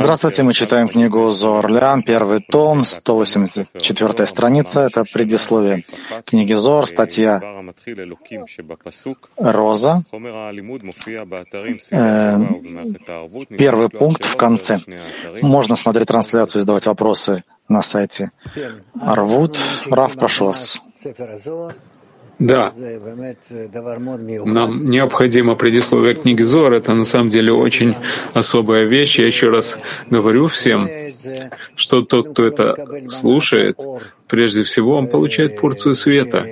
Здравствуйте, мы читаем книгу Зорлян, первый том, 184 страница, это предисловие книги Зор, статья Роза, э, первый пункт в конце. Можно смотреть трансляцию и задавать вопросы на сайте. Арвуд. Рав, прошу вас. Да, нам необходимо предисловие книги Зор. Это на самом деле очень особая вещь. Я еще раз говорю всем, что тот, кто это слушает, прежде всего он получает порцию света,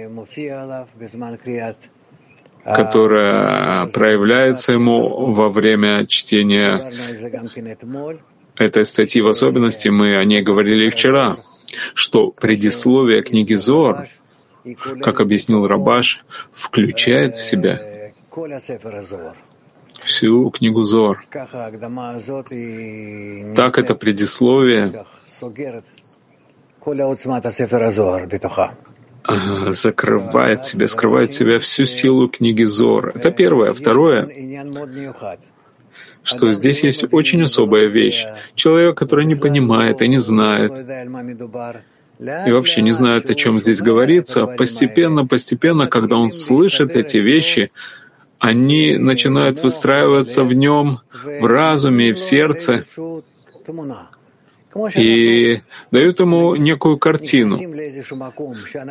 которая проявляется ему во время чтения этой статьи в особенности. Мы о ней говорили вчера, что предисловие книги Зор — как объяснил Рабаш, включает в себя всю книгу Зор. Так это предисловие закрывает себя, скрывает себя всю силу книги Зор. Это первое. Второе, что здесь есть очень особая вещь. Человек, который не понимает и не знает, и вообще не знает, о чем здесь говорится, постепенно, постепенно, когда он слышит эти вещи, они начинают выстраиваться в нем, в разуме и в сердце, и дают ему некую картину.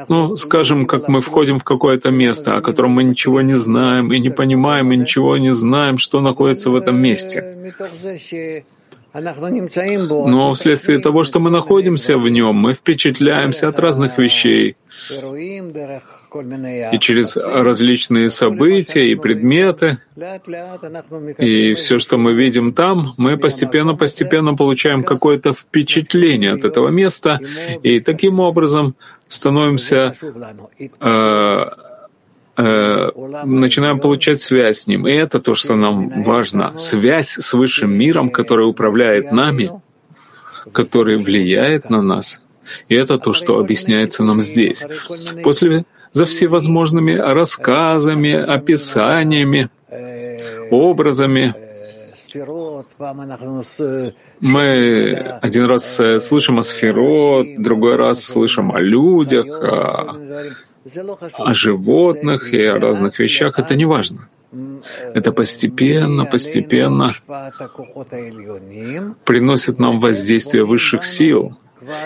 Ну, скажем, как мы входим в какое-то место, о котором мы ничего не знаем, и не понимаем, и ничего не знаем, что находится в этом месте. Но вследствие того, что мы находимся в нем, мы впечатляемся от разных вещей. И через различные события и предметы, и все, что мы видим там, мы постепенно-постепенно получаем какое-то впечатление от этого места, и таким образом становимся э, начинаем получать связь с Ним. И это то, что нам важно. Связь с Высшим миром, который управляет нами, который влияет на нас. И это то, что объясняется нам здесь. После за всевозможными рассказами, описаниями, образами, мы один раз слышим о сферот, другой раз слышим о людях, о о животных и о разных вещах, это не важно. Это постепенно, постепенно приносит нам воздействие высших сил,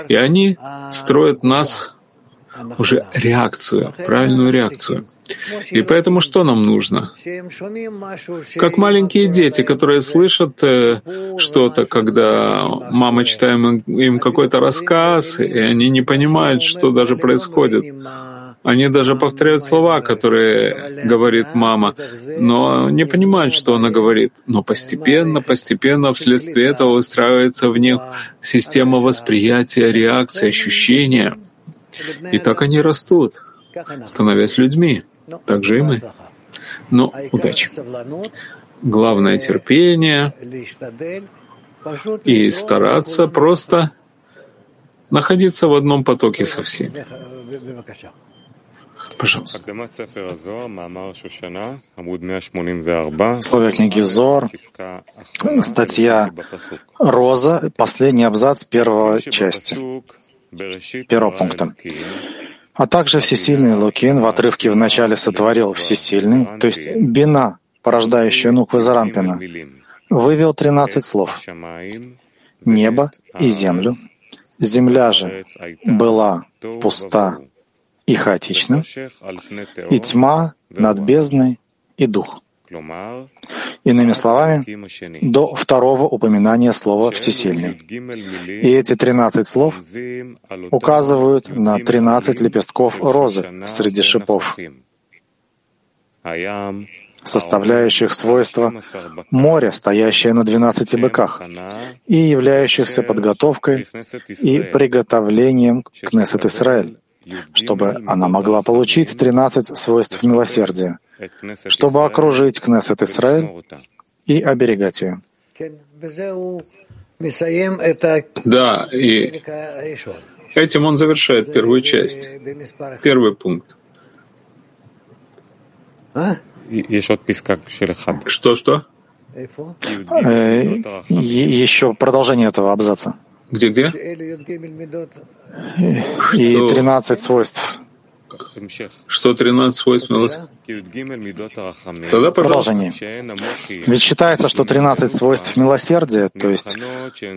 и они строят нас уже реакцию, правильную реакцию. И поэтому что нам нужно? Как маленькие дети, которые слышат э, что-то, когда мама читает им какой-то рассказ, и они не понимают, что даже происходит. Они даже повторяют слова, которые говорит мама, но не понимают, что она говорит. Но постепенно, постепенно вследствие этого выстраивается в них система восприятия, реакции, ощущения. И так они растут, становясь людьми. Так же и мы. Но удачи. Главное — терпение и стараться просто находиться в одном потоке со всеми. Пожалуйста. Словия книги Зор, статья «Роза», последний абзац первой части, первого пункта. А также Всесильный Лукин в отрывке в начале сотворил Всесильный, то есть Бина, порождающая Нуквы Зарампина, вывел тринадцать слов. Небо и землю. Земля же была пуста и хаотично, и тьма над бездной и дух. Иными словами, до второго упоминания слова «всесильный». И эти тринадцать слов указывают на тринадцать лепестков розы среди шипов, составляющих свойства моря, стоящее на двенадцати быках, и являющихся подготовкой и приготовлением к Кнессет Исраэль, чтобы она могла получить 13 свойств милосердия, чтобы окружить Кнессет Исраэль и оберегать ее. Да, и этим он завершает первую часть, первый пункт. Что-что? Э, еще продолжение этого абзаца. Где-где? И 13 свойств. Что 13 свойств милосердия? Тогда, Продолжение. Ведь считается, что 13 свойств милосердия, то есть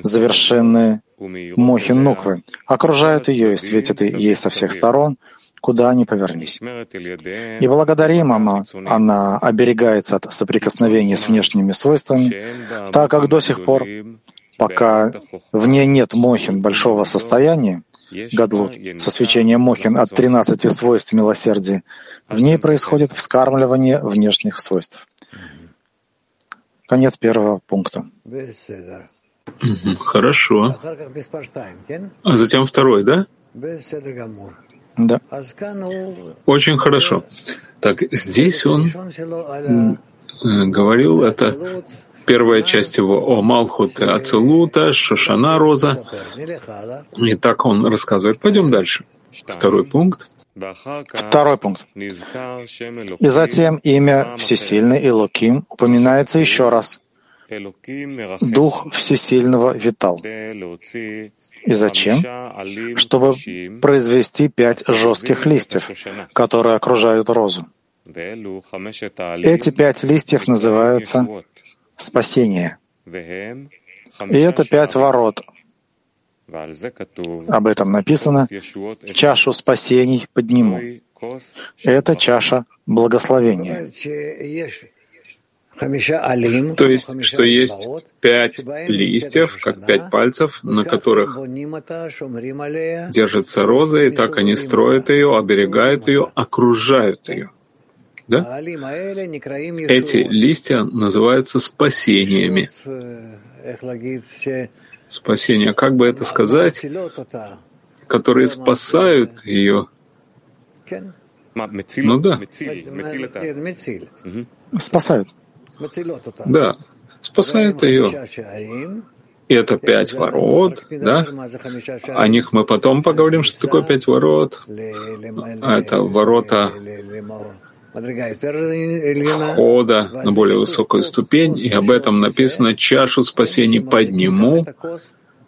завершенные мохин нуквы, окружают ее и светят ей со всех сторон, куда ни повернись. И благодаримо она оберегается от соприкосновения с внешними свойствами, так как до сих пор, пока в ней нет мохин большого состояния, Гадлут, со свечением Мохин от 13 свойств милосердия, в ней происходит вскармливание внешних свойств. Конец первого пункта. Хорошо. А затем второй, да? Да. Очень хорошо. Так, здесь он э, говорил это первая часть его о Малхут Ацелута, Шошана Роза. И так он рассказывает. Пойдем дальше. Второй пункт. Второй пункт. И затем имя Всесильный Илоким упоминается еще раз. Дух Всесильного витал. И зачем? Чтобы произвести пять жестких листьев, которые окружают розу. Эти пять листьев называются спасение. И это пять ворот. Об этом написано «Чашу спасений подниму». Это чаша благословения. То есть, что есть пять листьев, как пять пальцев, на которых держится роза, и так они строят ее, оберегают ее, окружают ее. Да? Эти листья называются спасениями. Спасение, как бы это сказать, которые спасают ее. Ну да. Спасают. Да, спасают ее. И это пять ворот, да? О них мы потом поговорим, что такое пять ворот. Это ворота входа на более высокую ступень, и об этом написано «чашу спасений подниму»,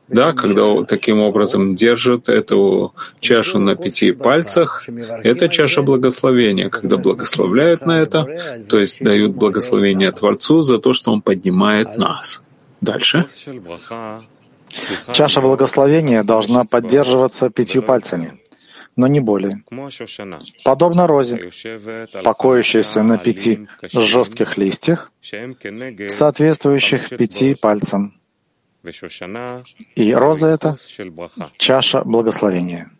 да, когда таким образом держат эту чашу на пяти пальцах, это чаша благословения, когда благословляют на это, то есть дают благословение Творцу за то, что Он поднимает нас. Дальше. Чаша благословения должна поддерживаться пятью пальцами но не более. Подобно розе, покоящейся на пяти жестких листьях, соответствующих пяти пальцам. И роза — это чаша благословения.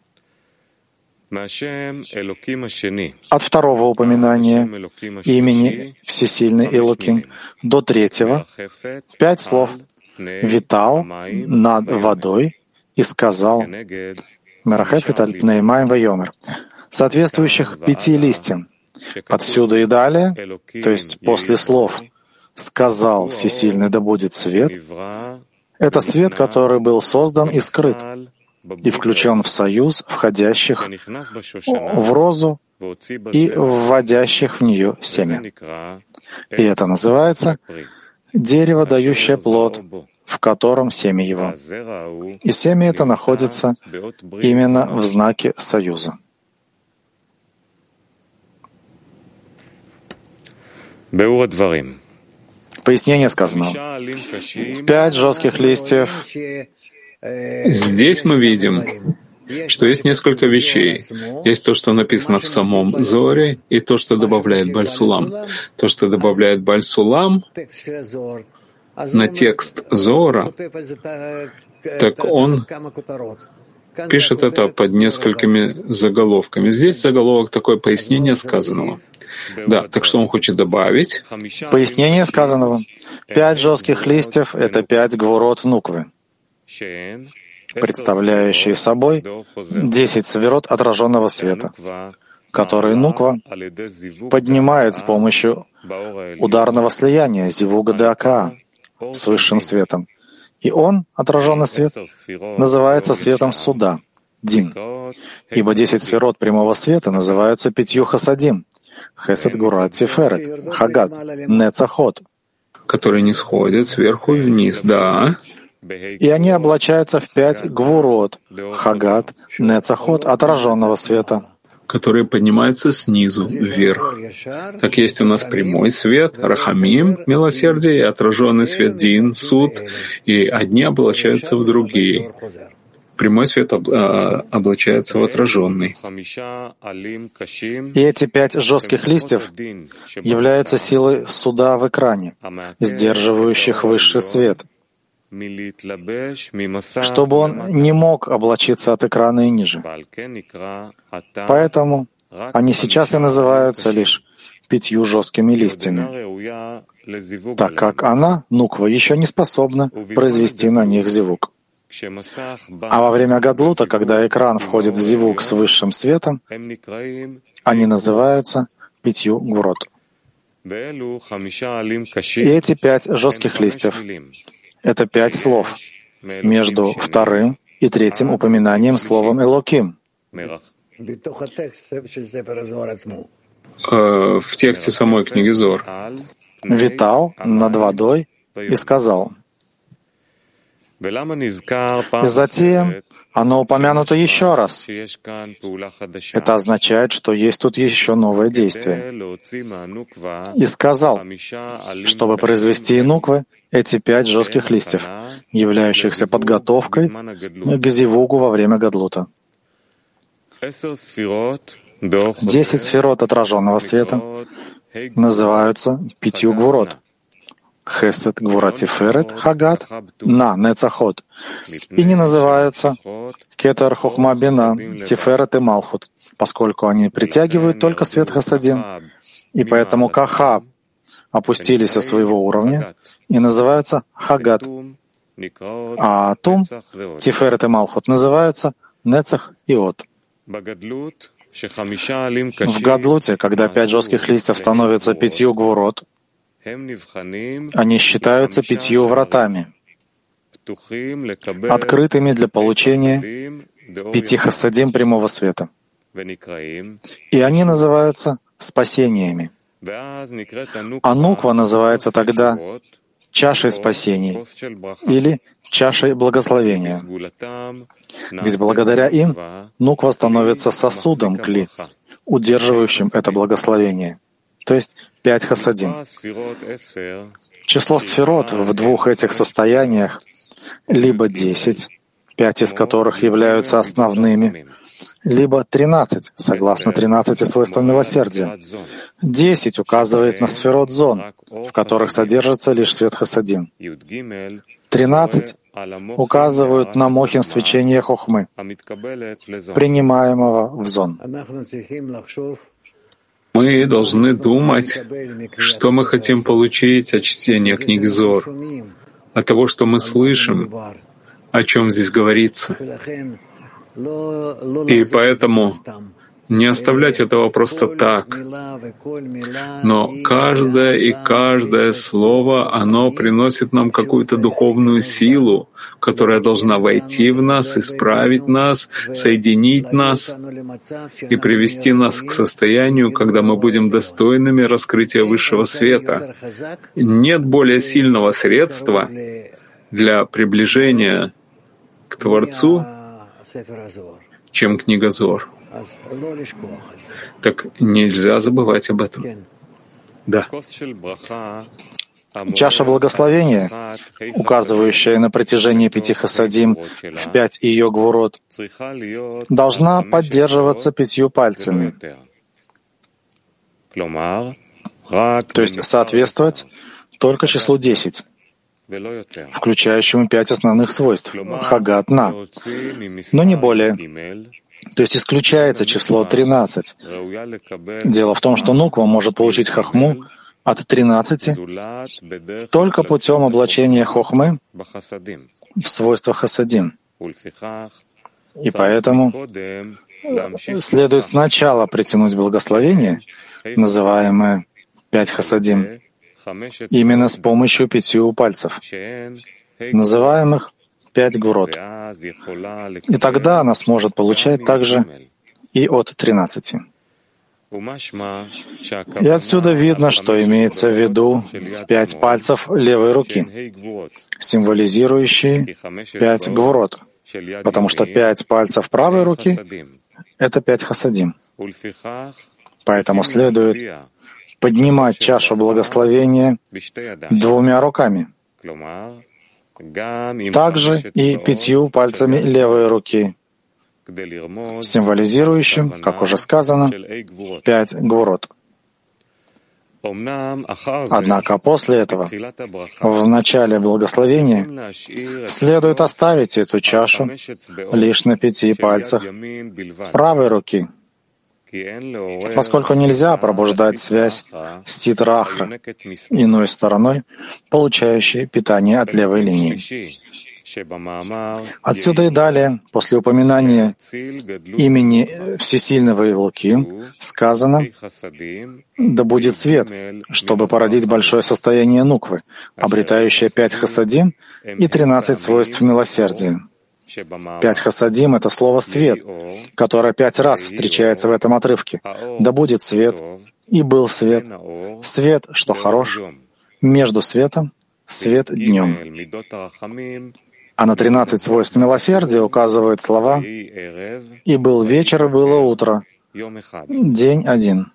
От второго упоминания имени Всесильный Илуким до третьего. Пять слов. «витал над водой» и сказал Мерахефет Альпнеймаем Вайомер, соответствующих пяти листьям. Отсюда и далее, то есть после слов «сказал Всесильный да будет свет», это свет, который был создан и скрыт, и включен в союз входящих в розу и вводящих в нее семя. И это называется дерево, дающее плод, в котором семя его. И семя это находится именно в знаке союза. Пояснение сказано. Пять жестких листьев. Здесь мы видим, что есть несколько вещей. Есть то, что написано в самом Зоре, и то, что добавляет Бальсулам. То, что добавляет Бальсулам, на текст Зора, так он пишет это под несколькими заголовками. Здесь заголовок такое пояснение сказанного. Да, так что он хочет добавить? Пояснение сказанного. Пять жестких листьев — это пять гворот нуквы, представляющие собой десять саверот отраженного света, которые нуква поднимает с помощью ударного слияния зивуга Дака, с высшим светом. И он, отраженный свет, называется светом суда, Дин. Ибо десять сферот прямого света называются пятью хасадим, Хесед Гура Тиферет, Хагад, Нецахот. которые не сходят сверху вниз, да. И они облачаются в пять гвурот, хагат, нецахот, отраженного света которые поднимаются снизу вверх. Так есть у нас прямой свет, рахамим, милосердие, и отраженный свет дин, суд, и одни облачаются в другие. Прямой свет об, а, облачается в отраженный. И эти пять жестких листьев являются силой суда в экране, сдерживающих высший свет, чтобы он не мог облачиться от экрана и ниже. Поэтому они сейчас и называются лишь пятью жесткими листьями, так как она, нуква, еще не способна произвести на них зевук. А во время гадлута, когда экран входит в зевук с высшим светом, они называются пятью гврот. И эти пять жестких листьев это пять слов между вторым и третьим упоминанием словом «элоким». Э, в тексте самой книги Зор. Витал над водой и сказал. И затем оно упомянуто еще раз. Это означает, что есть тут еще новое действие. И сказал, чтобы произвести инуквы, эти пять жестких листьев, являющихся подготовкой к зивугу во время гадлута. Десять сферот отраженного света называются пятью гвурот. Хесед, Гвуратиферет, Хагат, На, Нецахот. И не называются Кетер, Хохма, Бина, Тиферет и Малхут, поскольку они притягивают только свет Хасадим. И поэтому Кахаб опустились со своего уровня и называются Хагат. А Тум, Тиферет и Малхут называются Нецах и От. В Гадлуте, когда пять жестких листьев становятся пятью гвурот, они считаются пятью вратами, открытыми для получения пяти хасадим прямого света. И они называются спасениями. Ануква называется тогда чашей спасений или чашей благословения. Ведь благодаря им Нуква становится сосудом кли, удерживающим это благословение, то есть пять хасадим. Число сферот в двух этих состояниях либо десять, пять из которых являются основными, либо тринадцать, согласно тринадцати свойствам милосердия. Десять указывает на сферот зон, в которых содержится лишь свет хасадим. Тринадцать указывают на мохин свечения хохмы, принимаемого в зон. Мы должны думать, что мы хотим получить от чтения книг Зор, от того, что мы слышим, о чем здесь говорится. И поэтому не оставлять этого просто так. Но каждое и каждое слово, оно приносит нам какую-то духовную силу, которая должна войти в нас, исправить нас, соединить нас и привести нас к состоянию, когда мы будем достойными раскрытия высшего света. Нет более сильного средства для приближения к Творцу, чем книга Зор. Так нельзя забывать об этом. Да. Чаша благословения, указывающая на протяжении пяти хасадим в пять ее гвурот, должна поддерживаться пятью пальцами, то есть соответствовать только числу десять, включающему пять основных свойств — хагат на, но не более. То есть исключается число 13. Дело в том, что нуква может получить хахму от 13 только путем облачения хохмы в свойствах хасадим. И поэтому следует сначала притянуть благословение, называемое пять хасадим, именно с помощью пятью пальцев, называемых пять гурот. И тогда она сможет получать также и от тринадцати. И отсюда видно, что имеется в виду пять пальцев левой руки, символизирующие пять гвурот, потому что пять пальцев правой руки — это пять хасадим. Поэтому следует поднимать чашу благословения двумя руками, также и пятью пальцами левой руки, символизирующим, как уже сказано, пять гвурот. Однако после этого, в начале благословения, следует оставить эту чашу лишь на пяти пальцах правой руки, поскольку нельзя пробуждать связь с Титрахра, иной стороной, получающей питание от левой линии. Отсюда и далее, после упоминания имени Всесильного Илуки, сказано «Да будет свет, чтобы породить большое состояние нуквы, обретающее пять хасадим и тринадцать свойств милосердия». Пять хасадим — это слово «свет», которое пять раз встречается в этом отрывке. «Да будет свет», и был свет, свет, что хорош, между светом, свет днем. А на тринадцать свойств милосердия указывают слова «И был вечер, и было утро», день один.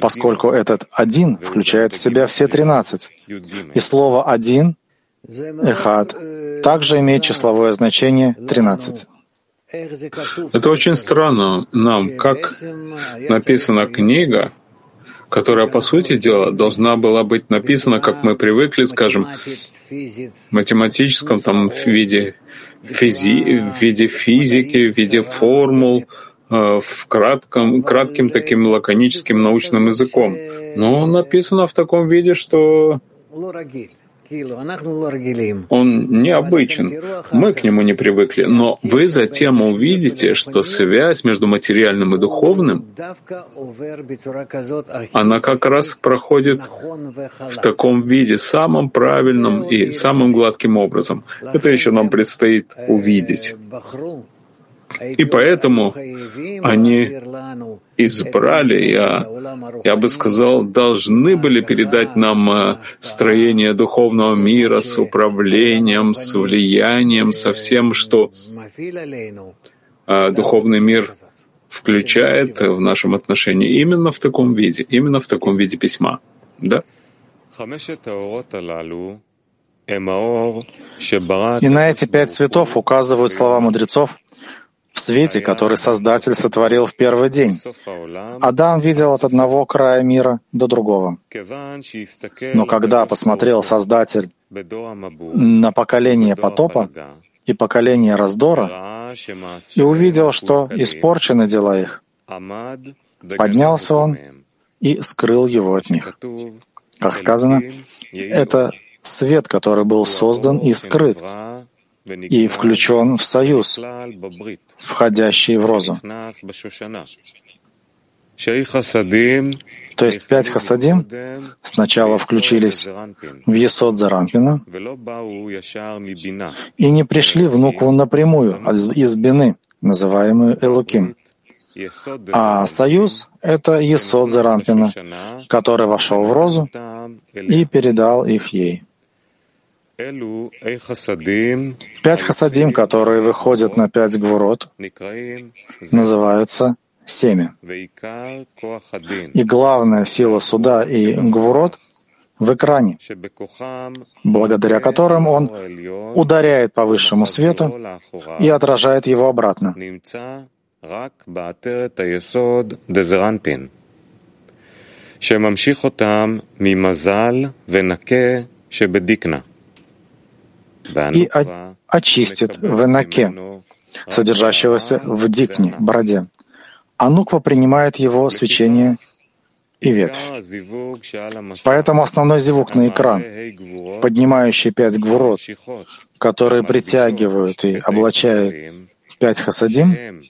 Поскольку этот один включает в себя все тринадцать. И слово «один» Эхад также имеет числовое значение 13. Это очень странно нам, как написана книга, которая, по сути дела, должна была быть написана, как мы привыкли, скажем, в математическом там, в виде, физи, в виде физики, в виде формул, э, в кратком, кратким таким лаконическим научным языком. Но написано в таком виде, что он необычен. Мы к нему не привыкли. Но вы затем увидите, что связь между материальным и духовным, она как раз проходит в таком виде, самым правильным и самым гладким образом. Это еще нам предстоит увидеть. И поэтому они избрали, я, я бы сказал, должны были передать нам э, строение духовного мира с управлением, с влиянием, со всем, что э, духовный мир включает в нашем отношении именно в таком виде, именно в таком виде письма. Да? И на эти пять цветов указывают слова мудрецов, в свете, который Создатель сотворил в первый день. Адам видел от одного края мира до другого. Но когда посмотрел Создатель на поколение потопа и поколение раздора, и увидел, что испорчены дела их, поднялся он и скрыл его от них. Как сказано, это свет, который был создан и скрыт, и включен в союз, входящий в розу. То есть пять хасадим сначала включились в Есод Зарампина и не пришли в Нукву напрямую из Бины, называемую Элуким. А союз — это Есод Зарампина, который вошел в розу и передал их ей. Пять хасадим, которые выходят на пять гвурот, называются семя. И главная сила суда и гвурот в экране, благодаря которым он ударяет по высшему свету и отражает его обратно. שממשיך ממזל ונקה שבדיקנה и очистит в Энаке, содержащегося в Дикне, бороде. А Нуква принимает его свечение и ветвь. Поэтому основной зевук на экран, поднимающий пять гвурот, которые притягивают и облачают пять хасадим,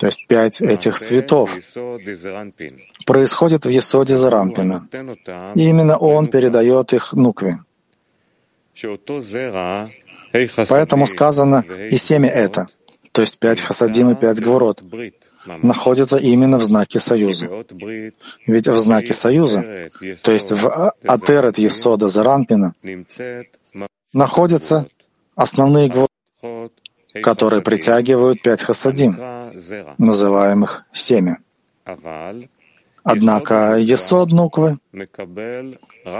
то есть пять этих цветов, происходит в Есоде Зарампина. И именно он передает их Нукве. Поэтому сказано «и семя это», то есть пять хасадим и пять гворот, находится именно в знаке союза. Ведь в знаке союза, то есть в Атерет Есода Заранпина, находятся основные гвозди, которые притягивают пять хасадим, называемых семя. Однако Есод Нуквы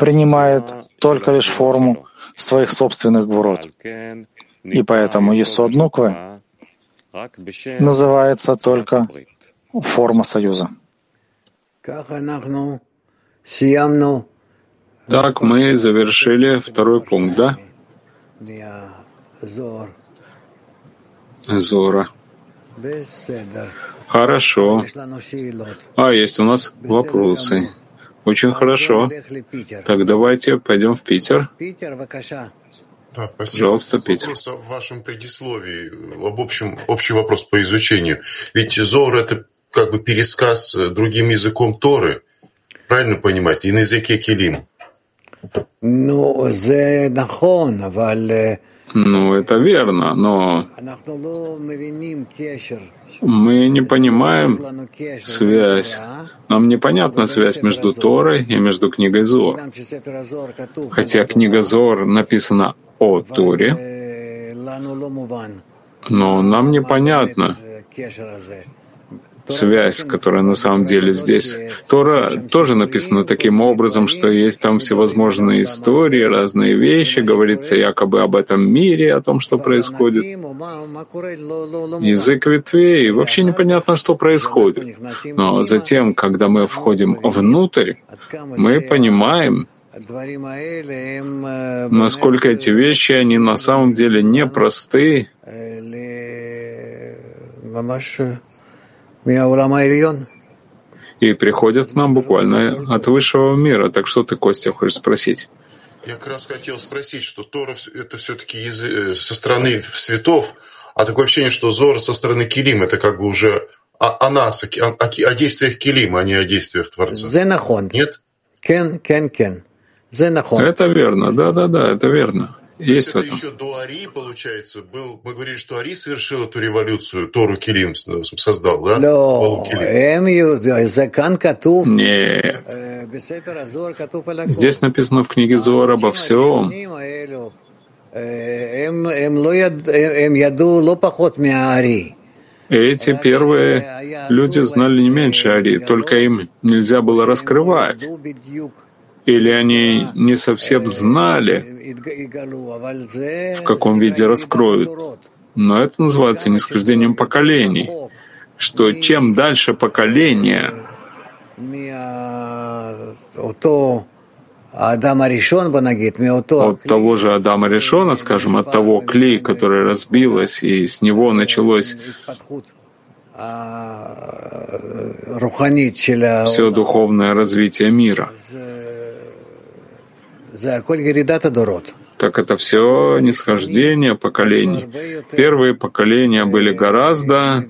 принимает только лишь форму своих собственных гвурот. И поэтому Есод Нуквы называется только форма союза. Так мы завершили второй пункт, да? Зора. Хорошо. А, есть у нас вопросы. Очень хорошо. Так давайте пойдем в Питер. Да, спасибо. Пожалуйста, Питер. Вопрос о вашем предисловии, об общем, общий вопрос по изучению. Ведь Зор — это как бы пересказ другим языком Торы, правильно понимать, и на языке Келим. Ну, ну, это верно, но мы не понимаем связь. Нам непонятна связь между Торой и между книгой Зор. Хотя книга Зор написана о Торе, но нам непонятно, связь, которая на самом деле здесь. Тора тоже написана таким образом, что есть там всевозможные истории, разные вещи, говорится якобы об этом мире, о том, что происходит. Язык ветвей, вообще непонятно, что происходит. Но затем, когда мы входим внутрь, мы понимаем, насколько эти вещи, они на самом деле непросты, и приходят к нам буквально от высшего мира. Так что ты, Костя, хочешь спросить? Я как раз хотел спросить, что Тора — это все-таки э, со стороны светов, а такое ощущение, что Зор со стороны Килим — это как бы уже о, о нас, о, о, о действиях Килима, а не о действиях Творца. Нет? Кен, кен, кен. Это верно, да-да-да, это верно. Есть это еще до Ари, получается, был, мы говорили, что Ари совершил эту революцию, Тору Килим создал, да? Эм Нет. Э, Здесь написано в книге Зор обо всем. Э, эм, эм Эти первые люди знали не меньше Ари, только им нельзя было раскрывать или они не совсем знали, в каком виде раскроют. Но это называется нисхождением поколений, что чем дальше поколение от того же Адама Решона, скажем, от того клей, который разбилось, и с него началось все духовное развитие мира. Так это все нисхождение поколений. Первые поколения были гораздо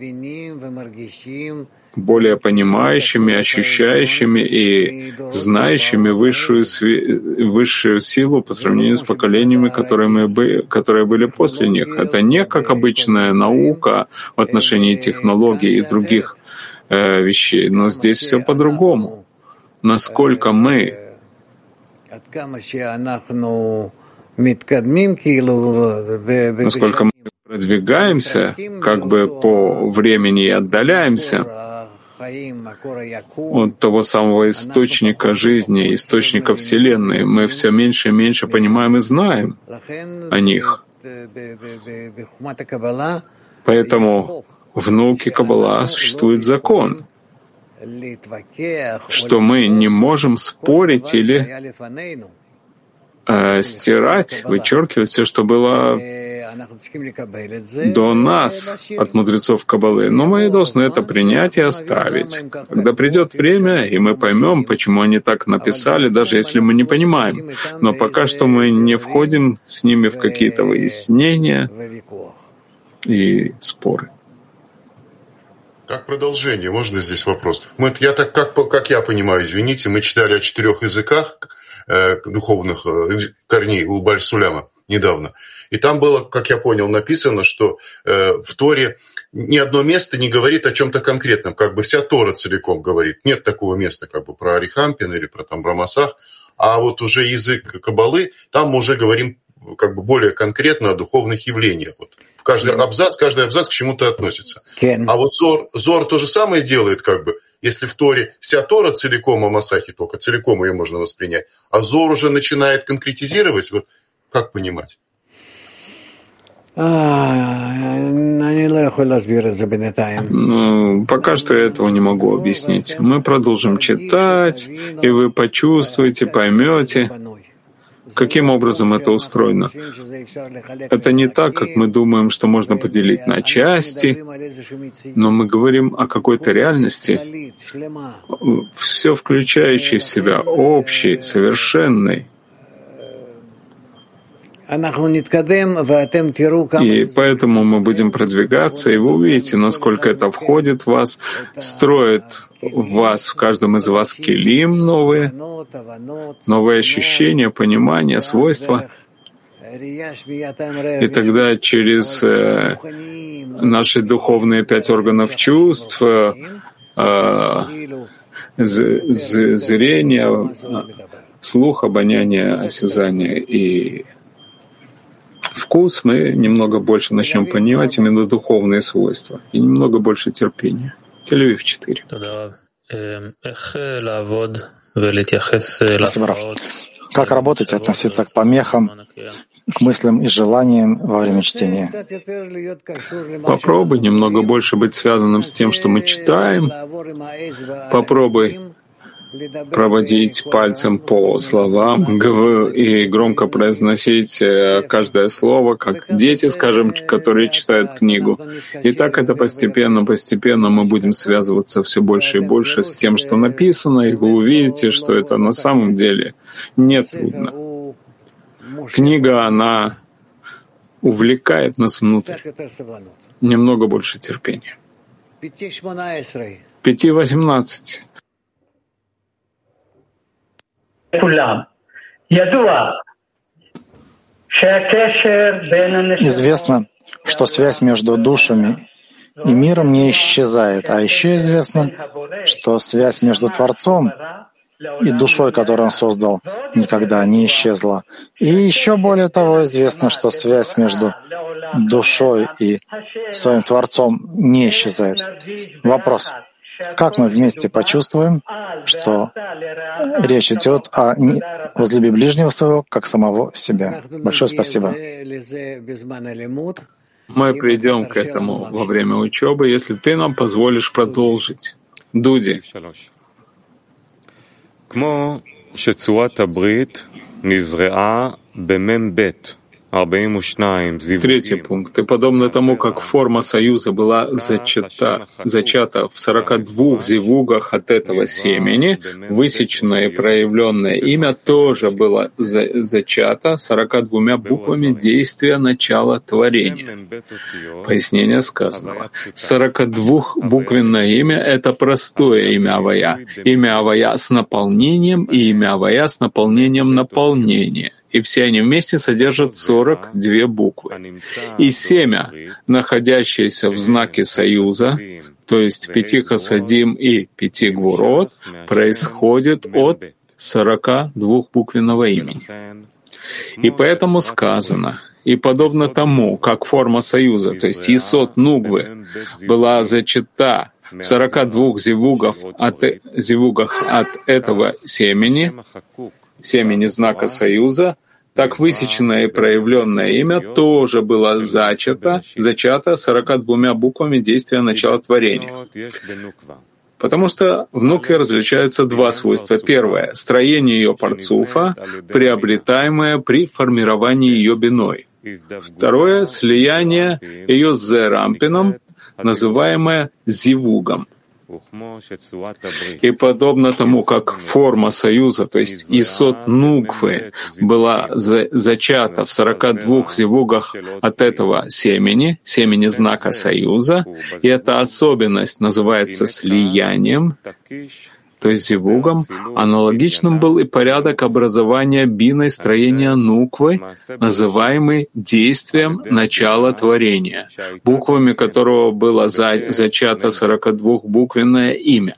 более понимающими, ощущающими и знающими высшую, высшую силу по сравнению с поколениями, которые, мы бы, которые были после них. Это не как обычная наука в отношении технологий и других э, вещей, но здесь все по-другому. Насколько мы насколько мы продвигаемся как бы по времени и отдаляемся от того самого источника жизни, источника Вселенной, мы все меньше и меньше понимаем и знаем о них. Поэтому в науке Каббала существует закон — что мы не можем спорить или э, стирать, вычеркивать все, что было до нас от мудрецов Кабалы. Но мы должны это принять и оставить. Когда придет время, и мы поймем, почему они так написали, даже если мы не понимаем. Но пока что мы не входим с ними в какие-то выяснения и споры. Как продолжение, можно здесь вопрос? Мы, я так, как, как я понимаю, извините, мы читали о четырех языках духовных э, корней у Бальсуляма недавно. И там было, как я понял, написано, что э, в Торе ни одно место не говорит о чем-то конкретном, как бы вся Тора целиком говорит. Нет такого места, как бы про Арихампин или про там Брамасах, а вот уже язык Кабалы, там мы уже говорим как бы более конкретно о духовных явлениях. Вот каждый абзац, каждый абзац к чему-то относится. А вот Зор, Зор то же самое делает, как бы, если в Торе вся Тора целиком о Масахе только, целиком ее можно воспринять, а Зор уже начинает конкретизировать, вот как понимать? Ну, пока что я этого не могу объяснить. Мы продолжим читать, и вы почувствуете, поймете, каким образом это устроено. Это не так, как мы думаем, что можно поделить на части, но мы говорим о какой-то реальности, все включающей в себя общей, совершенной, и поэтому мы будем продвигаться, и вы увидите, насколько это входит в вас, строит в вас, в каждом из вас килим новые, новые ощущения, понимания, свойства. И тогда через э, наши духовные пять органов чувств, э, э зрение, слух, обоняние, осязание и вкус, мы немного больше начнем понимать именно духовные свойства и немного больше терпения. Тель-Авив 4. Спасибо, Как работать, относиться к помехам, к мыслям и желаниям во время чтения? Попробуй немного больше быть связанным с тем, что мы читаем. Попробуй проводить пальцем по словам и громко произносить э, каждое слово, как дети, скажем, которые читают книгу. И так это постепенно, постепенно мы будем связываться все больше и больше с тем, что написано, и вы увидите, что это на самом деле не трудно. Книга, она увлекает нас внутрь. Немного больше терпения. Пяти восемнадцать. Известно, что связь между душами и миром не исчезает, а еще известно, что связь между Творцом и душой, которую он создал, никогда не исчезла. И еще более того известно, что связь между душой и своим Творцом не исчезает. Вопрос. Как мы вместе почувствуем, что речь идет о возлюби ближнего своего, как самого себя. Большое спасибо. Мы придем к этому во время учебы, если ты нам позволишь продолжить. Дуди. כמו שצורת הברית נזרעה במ"ב Третий пункт. И подобно тому, как форма союза была зачата, зачата в 42 зивугах от этого семени, высеченное и проявленное имя тоже было за, зачато 42 буквами действия начала творения. Пояснение сказанного. 42-буквенное имя — это простое имя Авая. Имя Авая с наполнением и имя Авая с наполнением наполнения и все они вместе содержат 42 буквы. И семя, находящееся в знаке союза, то есть пяти хасадим и пяти гвурот, происходит от 42-буквенного имени. И поэтому сказано, и подобно тому, как форма союза, то есть Исот Нугвы, была зачата в 42 зивугов от, зивугах от этого семени, семени знака союза, так высеченное и проявленное имя тоже было зачато, зачато 42 буквами действия начала творения. Потому что в нукве различаются два свойства. Первое — строение ее парцуфа, приобретаемое при формировании ее биной. Второе — слияние ее с зерампином, называемое зивугом. И подобно тому, как форма союза, то есть Исот Нуквы, была за, зачата в 42 зевугах от этого семени, семени знака союза, и эта особенность называется слиянием, то есть зивугом, аналогичным был и порядок образования биной строения нуквы, называемый действием начала творения, буквами которого было за, зачато 42-буквенное имя.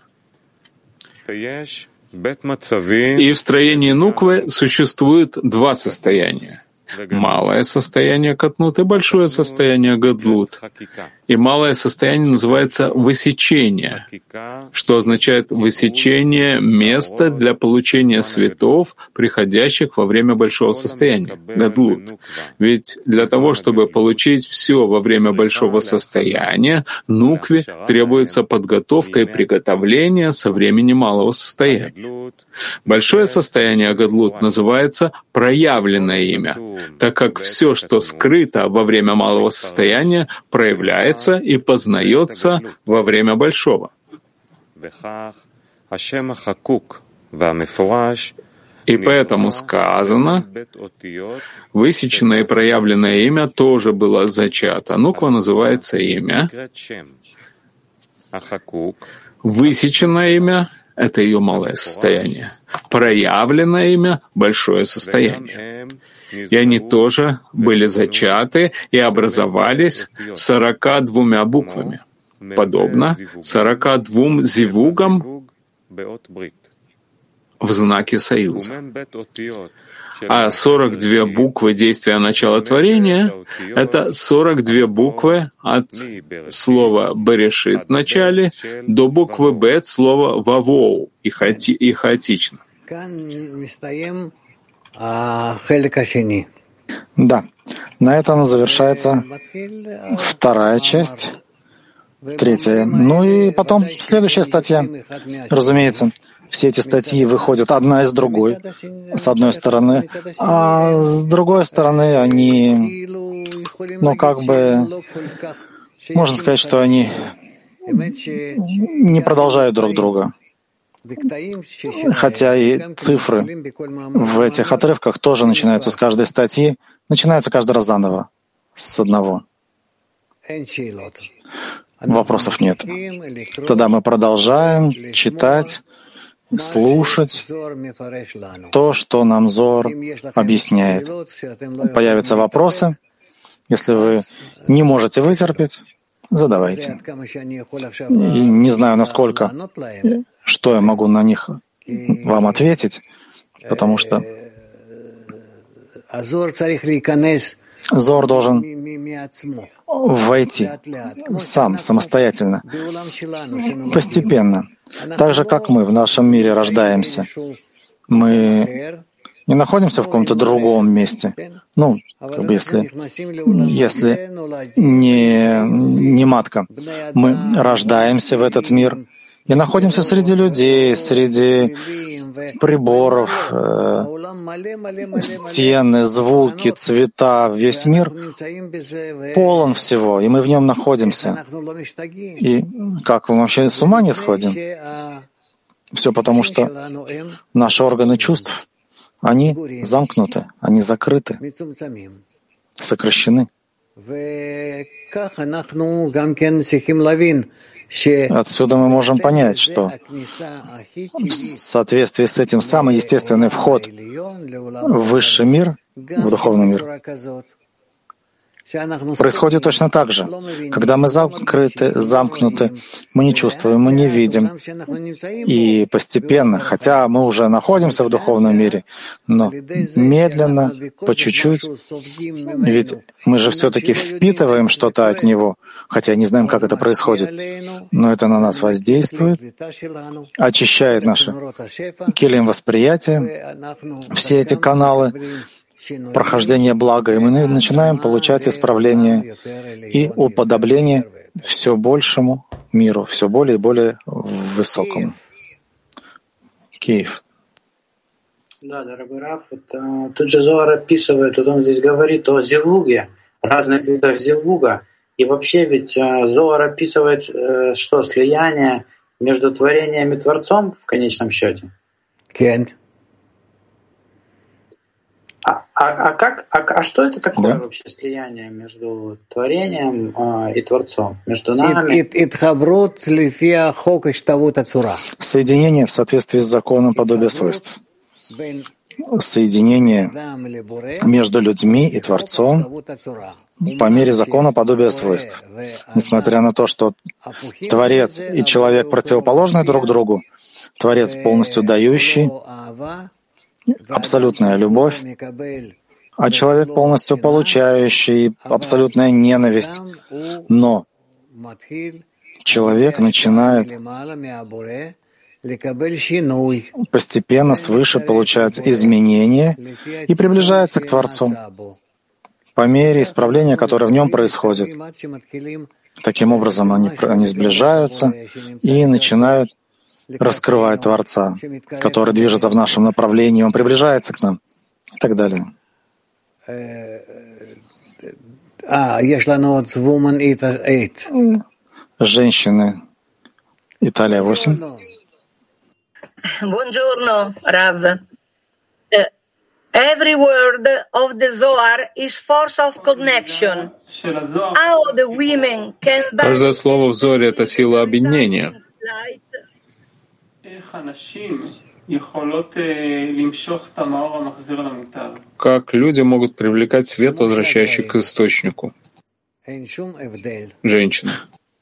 И в строении нуквы существует два состояния малое состояние катнут и большое состояние гадлут. И малое состояние называется высечение, что означает высечение места для получения светов, приходящих во время большого состояния, гадлут. Ведь для того, чтобы получить все во время большого состояния, нукве требуется подготовка и приготовление со времени малого состояния. Большое состояние Гадлут называется проявленное имя, так как все, что скрыто во время малого состояния, проявляется и познается во время большого. И поэтому сказано, высеченное и проявленное имя тоже было зачато. Нуква называется имя. Высеченное имя это ее малое состояние. Проявленное имя — большое состояние. И они тоже были зачаты и образовались сорока двумя буквами, подобно сорока двум зивугам в знаке союза. А 42 буквы действия начала творения — это 42 буквы от слова «берешит» в начале до буквы «б» от слова «вавоу» и, хаоти, и хаотично. Да, на этом завершается вторая часть, третья. Ну и потом следующая статья, разумеется. Все эти статьи выходят одна из другой, с одной стороны, а с другой стороны они, ну как бы, можно сказать, что они не продолжают друг друга. Хотя и цифры в этих отрывках тоже начинаются с каждой статьи, начинаются каждый раз заново, с одного. Вопросов нет. Тогда мы продолжаем читать слушать то, что нам Зор объясняет. Появятся вопросы. Если вы не можете вытерпеть, задавайте. И не знаю, насколько, что я могу на них вам ответить, потому что Зор должен войти сам, самостоятельно, постепенно. Так же, как мы в нашем мире рождаемся. Мы не находимся в каком-то другом месте. Ну, как бы если, если не, не матка. Мы рождаемся в этот мир и находимся среди людей, среди приборов, э, стены, звуки, цвета, весь мир полон всего, и мы в нем находимся. И как мы вообще с ума не сходим? Все потому, что наши органы чувств, они замкнуты, они закрыты, сокращены. Отсюда мы можем понять, что в соответствии с этим самый естественный вход в высший мир, в духовный мир, Происходит точно так же. Когда мы закрыты, замкнуты, мы не чувствуем, мы не видим. И постепенно, хотя мы уже находимся в духовном мире, но медленно, по чуть-чуть, ведь мы же все-таки впитываем что-то от него, хотя не знаем, как это происходит. Но это на нас воздействует, очищает наши келем восприятия, все эти каналы, прохождения блага, и мы начинаем получать исправление и уподобление все большему миру, все более и более высокому. Киев. Да, дорогой Раф, это, тут же Зоар описывает, вот он здесь говорит о зевуге, разных видах зевуга. И вообще ведь э, Зоар описывает, э, что слияние между творением и Творцом в конечном счете. Кен. А, а, а как, а, а что это такое да? вообще слияние между творением э, и Творцом, между нами? Соединение в соответствии с законом подобия свойств. Соединение между людьми и Творцом по мере закона подобия свойств. Несмотря на то, что Творец и человек противоположны друг другу, Творец полностью дающий, абсолютная любовь, а человек полностью получающий, абсолютная ненависть. Но человек начинает постепенно свыше получать изменения и приближается к Творцу по мере исправления, которое в нем происходит. Таким образом, они, они сближаются и начинают раскрывать Творца, который движется в нашем направлении, он приближается к нам и так далее. А, Женщины. Италия 8. Buongiorno, Rav. Every word of the Zohar is force of connection. How the women can... Каждое слово в Зоре — это сила объединения. Как люди могут привлекать свет, возвращающий к источнику? Женщины.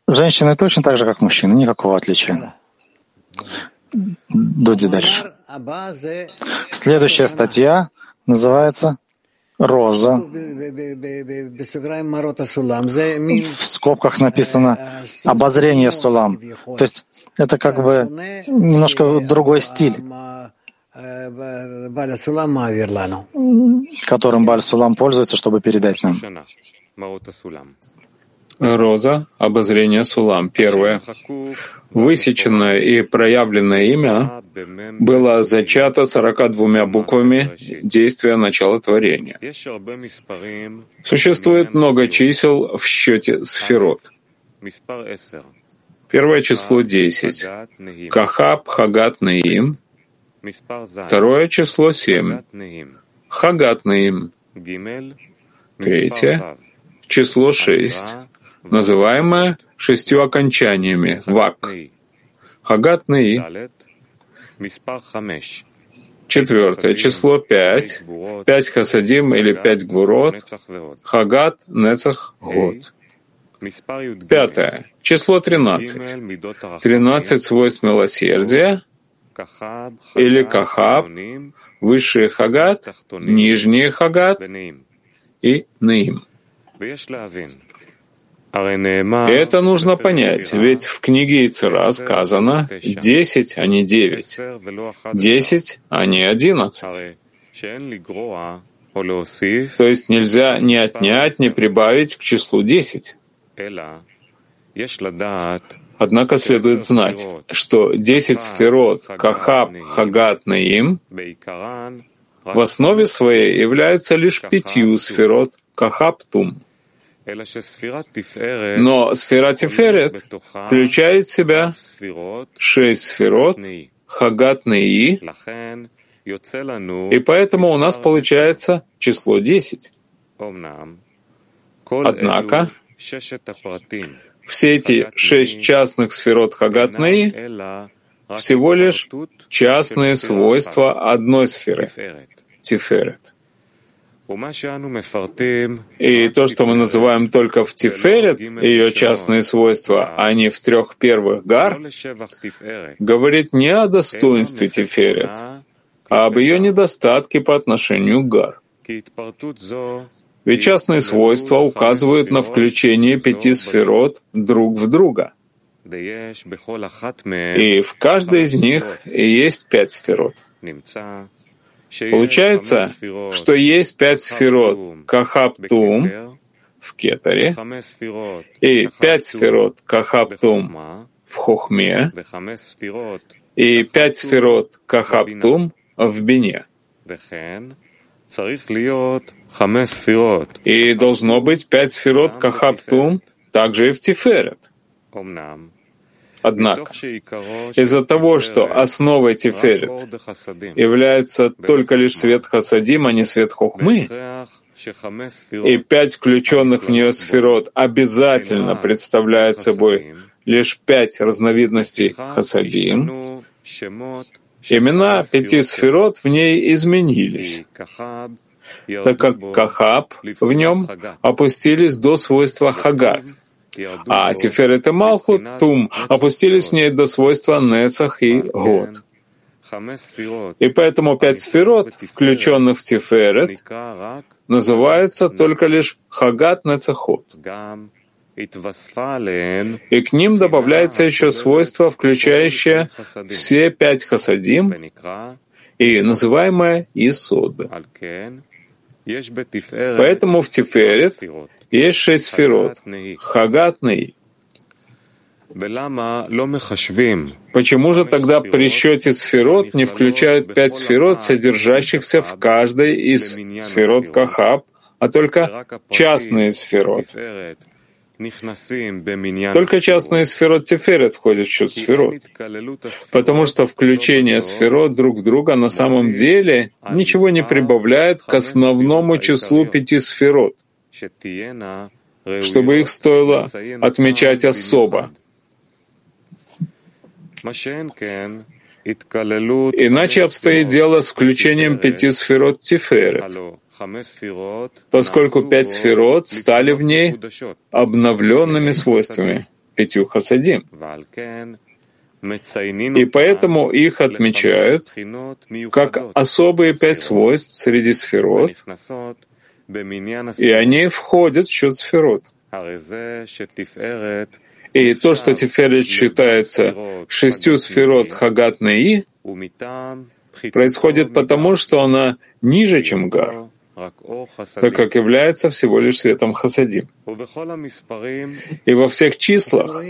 Женщины точно так же, как мужчины, никакого отличия. Дуди дальше. Следующая статья называется «Роза». В скобках написано «Обозрение Сулам». То есть это как бы немножко другой стиль, которым Баль Сулам пользуется, чтобы передать нам. Роза, обозрение Сулам. Первое. Высеченное и проявленное имя было зачато 42 буквами действия начала творения. Существует много чисел в счете сферот. Первое число — десять. Кахаб, Хагат, Наим. Второе число — семь. Хагат, Наим. Третье — число шесть, называемое шестью окончаниями — Вак. Хагат, Наи. Четвертое число — пять. Пять хасадим или пять гвурот. Хагат, Нецах, Год. Пятое. Число 13. 13 свойств милосердия или кахаб, высший хагат, нижний хагат и наим. Это нужно понять, ведь в книге Ицера сказано 10, а не 9. 10, а не 11. То есть нельзя ни отнять, ни прибавить к числу 10. Однако следует знать, что десять сферот Кахаб, Хагат, Наим в основе своей являются лишь пятью сферот Кахаб, Тум. Но сфера Тиферет включает в себя шесть сферот Хагат, Наи, и поэтому у нас получается число десять. Однако все эти шесть частных сферот Хагатнаи всего лишь частные свойства одной сферы — Тиферет. И то, что мы называем только в Тиферет, ее частные свойства, а не в трех первых гар, говорит не о достоинстве Тиферет, а об ее недостатке по отношению к гар. Ведь частные свойства указывают на включение пяти сферот друг в друга. И в каждой из них есть пять сферот. Получается, что есть пять сферот Кахаптум в Кетаре и пять сферот Кахаптум в Хохме и пять сферот Кахаптум в Бине. И должно быть пять сферот Кахаптум также и в Тиферет. Однако, из-за того, что основой Тиферет является только лишь свет Хасадим, а не свет Хохмы, и пять включенных в нее сферот обязательно представляют собой лишь пять разновидностей Хасадим, имена пяти сферот в ней изменились, так как Кахаб в нем опустились до свойства Хагат — а Тиферет и Малхут, Тум, опустились в ней до свойства Нецах и Год. И поэтому пять сферот, включенных в Тиферет, называются только лишь Хагат Нецахот. И к ним добавляется еще свойство, включающее все пять хасадим и называемое Исод. Поэтому в Тиферет есть шесть сферот, хагатный. Почему же тогда при счете сферот не включают пять сферот, содержащихся в каждой из сферот Кахаб, а только частные сферот? Только частные сферот Теферет входят в счет сферот, потому что включение сферот друг в друга на самом деле ничего не прибавляет к основному числу пяти сферот, чтобы их стоило отмечать особо. Иначе обстоит дело с включением пяти сферот Тиферет, поскольку пять сферот стали в ней обновленными свойствами, пятью хасадим. И поэтому их отмечают как особые пять свойств среди сферот, и они входят в счет сферот. И то, что Тиферет считается шестью сферот Хагат Неи, происходит потому, что она ниже, чем Гар, так как является всего лишь светом Хасадим. И во всех числах.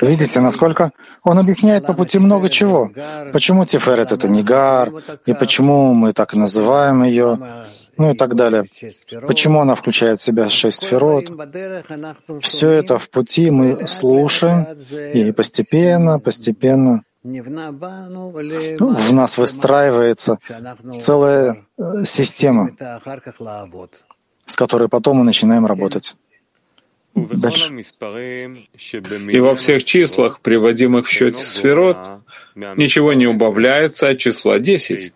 Видите, насколько он объясняет по пути много чего. Почему Тиферет — это не Гар, и почему мы так называем ее, ну и так далее. Почему она включает в себя шесть сферот? Все это в пути мы слушаем, и постепенно, постепенно в нас выстраивается целая э, система, с которой потом мы начинаем работать. Дальше. И во всех числах, приводимых в счете сферот, ничего не убавляется от числа 10,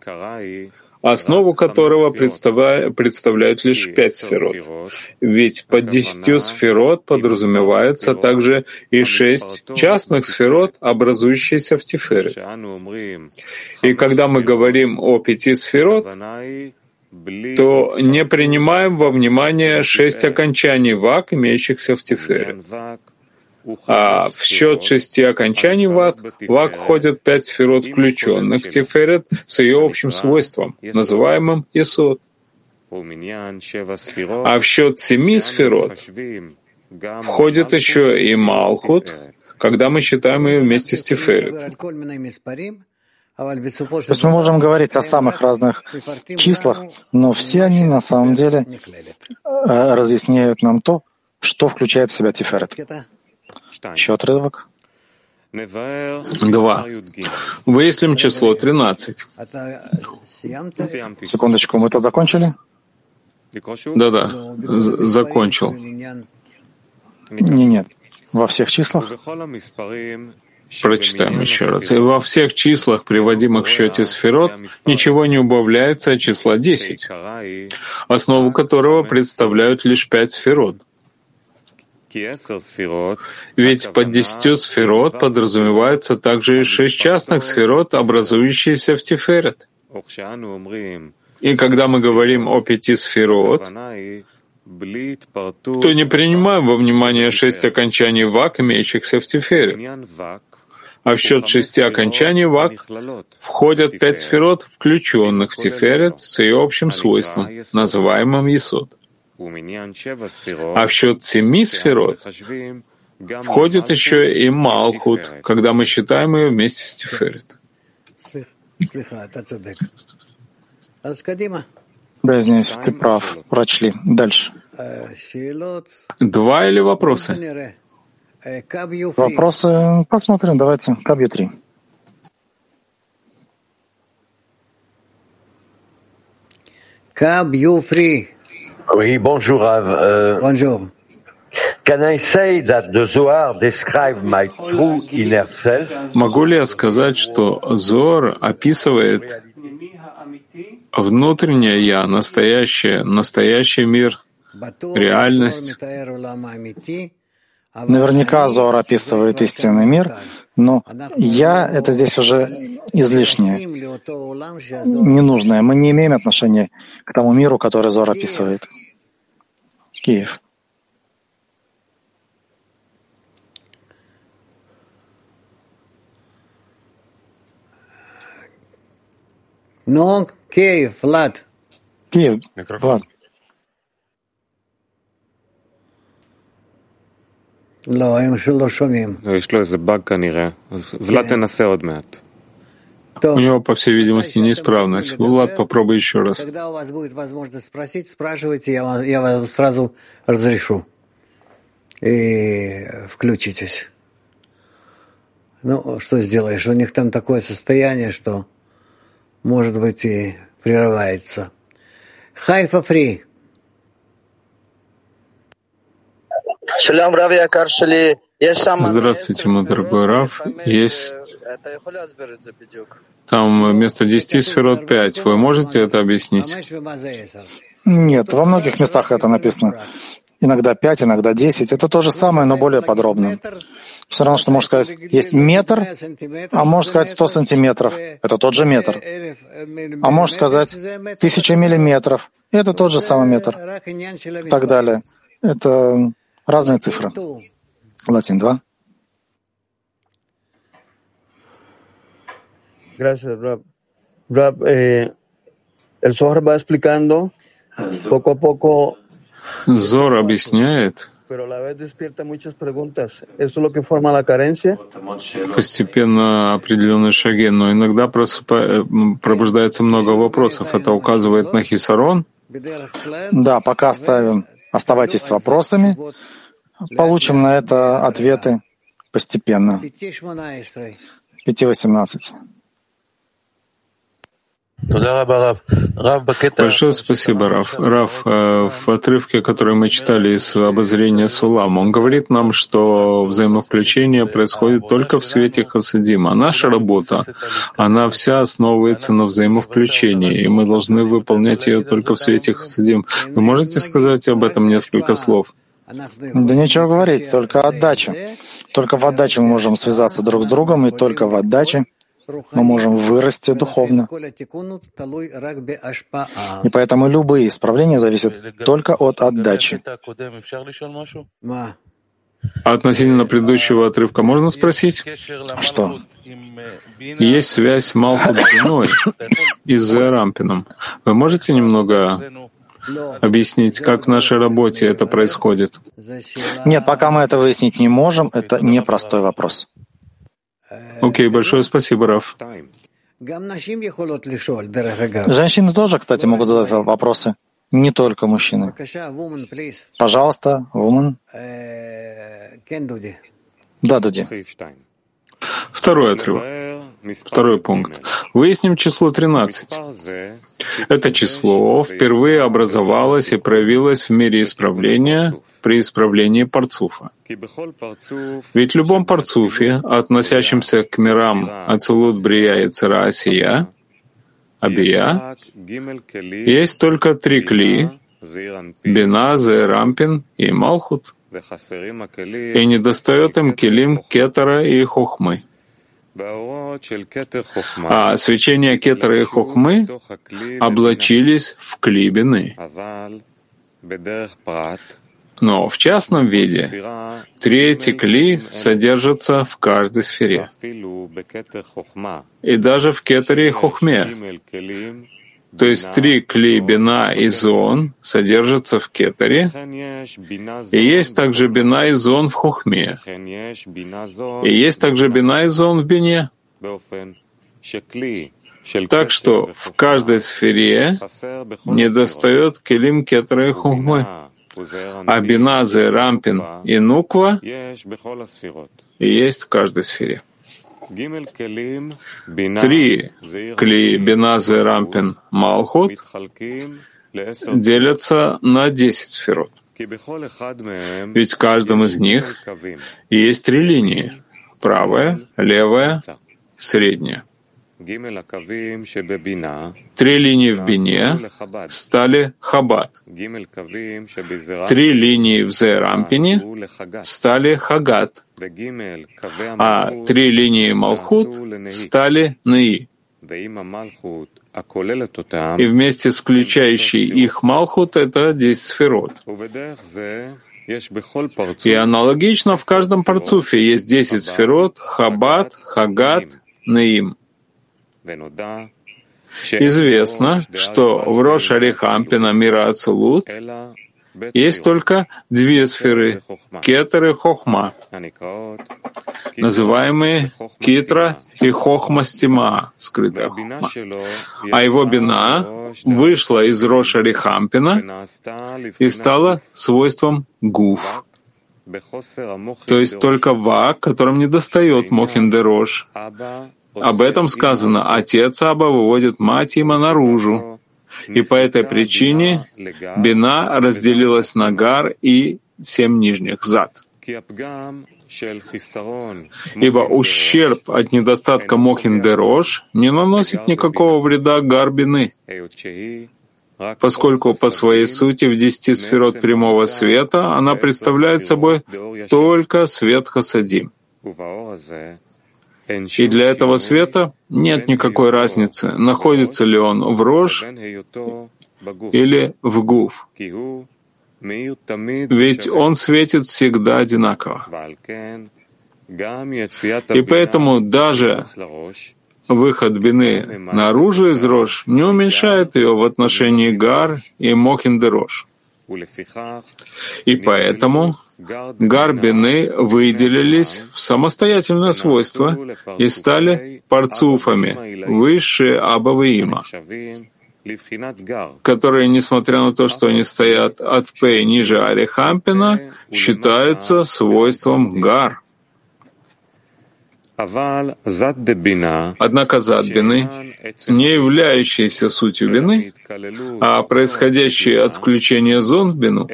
основу которого представляют лишь пять сферот. Ведь под десятью сферот подразумевается также и шесть частных сферот, образующиеся в Тиферет. И когда мы говорим о пяти сферот, то не принимаем во внимание шесть окончаний вак, имеющихся в Тиферет. А в счет шести окончаний вак, вак входят пять сферот, включенных Тиферет, с ее общим свойством, называемым Исот. А в счет семи сферот входит еще и Малхут, когда мы считаем ее вместе с Тиферет. То есть мы можем говорить о самых разных числах, но все они на самом деле э, разъясняют нам то, что включает в себя Тиферет. Еще отрывок. Два. Выясним число 13. Секундочку, мы тут закончили? Да-да, закончил. Не, нет. Во всех числах? Прочитаем еще раз. И во всех числах, приводимых в счете сферот, ничего не убавляется от числа 10, основу которого представляют лишь пять сферот. Ведь под десятью сферот подразумеваются также и шесть частных сферот, образующиеся в Тиферет. И когда мы говорим о пяти сферот, то не принимаем во внимание шесть окончаний вак, имеющихся в Тифере. А в счет шести окончаний вак входят пять сферот, включенных в Тиферет с ее общим свойством, называемым Есод. А в счет семи сферот входит еще и Малхут, когда мы считаем ее вместе с Тиферет. Да, извиняюсь, ты прав. Прочли. Дальше. Два или вопросы? Вопросы посмотрим. Давайте. Кабью 3. Кабью free. Oui, bonjour, Rav. Uh, bonjour. Can I say that the Zohar describe my true inner self? Могу ли я сказать, что Зор описывает внутреннее я, настоящее, настоящий мир, реальность? Наверняка Зор описывает истинный мир, но я — это здесь уже излишнее, ненужное. Мы не имеем отношения к тому миру, который Зор описывает. Киев. Ну, Киев, Влад. Киев, Влад. לא, הם שלא שומעים. יש לו איזה באג כנראה, אז ולד תנסה עוד מעט. У него, по всей видимости, неисправность. Влад, попробуй еще раз. Когда у вас будет возможность спросить, спрашивайте, я вам, я вам сразу разрешу. И включитесь. Ну, что сделаешь? У них там такое состояние, что, может быть, и прерывается. Хайфа фри. Здравствуйте, мой дорогой Раф. Есть там вместо 10 сферот 5. Вы можете это объяснить? Нет, во многих местах это написано. Иногда 5, иногда 10. Это то же самое, но более подробно. Все равно, что можно сказать, есть метр, а можно сказать 100 сантиметров. Это тот же метр. А можно сказать тысяча миллиметров. Это тот же самый метр. И так далее. Это разные цифры. Латин 2. Gracias, Rab. Rab, eh, el Zohar va explicando poco a poco. Зор объясняет, pero a la vez despierta muchas preguntas. ¿Eso es lo que forma la carencia? постепенно определенные шаги, но иногда просыпа... пробуждается много вопросов. Это указывает на хисарон? Да, пока оставим. Оставайтесь с вопросами. Получим на это ответы постепенно. 5.18. Большое спасибо, Раф. Раф, в отрывке, который мы читали из обозрения Сулам, он говорит нам, что взаимовключение происходит только в свете Хасадима. А наша работа, она вся основывается на взаимовключении, и мы должны выполнять ее только в свете Хасадим. Вы можете сказать об этом несколько слов? Да нечего говорить, только отдача. Только в отдаче мы можем связаться друг с другом, и только в отдаче мы можем вырасти духовно. И поэтому любые исправления зависят только от отдачи. А относительно предыдущего отрывка можно спросить? Что? Есть связь Малхут с Биной и с Рампином. Вы можете немного объяснить, как в нашей работе это происходит? Нет, пока мы это выяснить не можем, это непростой вопрос. Окей, большое спасибо, Раф. Женщины тоже, кстати, могут задать вопросы, не только мужчины. Пожалуйста, woman. Да, Дуди. Второй отрывок. Второй пункт. Выясним число 13. Это число впервые образовалось и проявилось в мире исправления при исправлении парцуфа. Ведь в любом парцуфе, относящемся к мирам Ацелут Брия и Цара Асия, Абия, есть только три кли — Бина, Зерампин и Малхут, и недостает им килим Кетера и Хохмы. А свечение Кетера и Хохмы облачились в клибины. Но в частном виде третий кли содержится в каждой сфере. И даже в кетере и хохме. То есть три кли бина и зон содержатся в кетере, и есть также бина и зон в хохме, и есть также бина и зон в бине. Так что в каждой сфере недостает келим кетера и хохмы. а бина, рампин и нуква есть в каждой сфере. Три кли, бина, рампин, малхут делятся на десять сферот. Ведь в каждом из них есть три линии — правая, левая, средняя. Три линии в Бине стали Хабад. Три линии в Зерампине стали Хагат. А три линии Малхут стали Наи. И вместе с включающей их Малхут — это 10 сферот. И аналогично в каждом парцуфе есть 10 сферот, Хабад, Хагат, Наим. Известно, что в Рош Арихампина мира Ацелут есть только две сферы — кетер и хохма, называемые китра и хохма стима, скрытая хохма. А его бина вышла из Роша Рихампина и стала свойством гуф, то есть только ва, которым не достает Мохин Дерош, об этом сказано, отец Аба выводит мать Има наружу. И по этой причине Бина разделилась на Гар и семь нижних зад. Ибо ущерб от недостатка Мохин Дерош не наносит никакого вреда Гарбины, поскольку по своей сути в десяти сферот прямого света она представляет собой только свет Хасадим. И для этого света нет никакой разницы, находится ли он в рож или в гуф. Ведь он светит всегда одинаково. И поэтому даже выход бины наружу из рож не уменьшает ее в отношении гар и мохиндерош. И поэтому Гарбины выделились в самостоятельное свойство и стали парцуфами, высшие Абаваима, которые, несмотря на то, что они стоят от П ниже Арихампина, считаются свойством Гар. Однако задбины, не являющиеся сутью вины, а происходящие от включения зон в бину,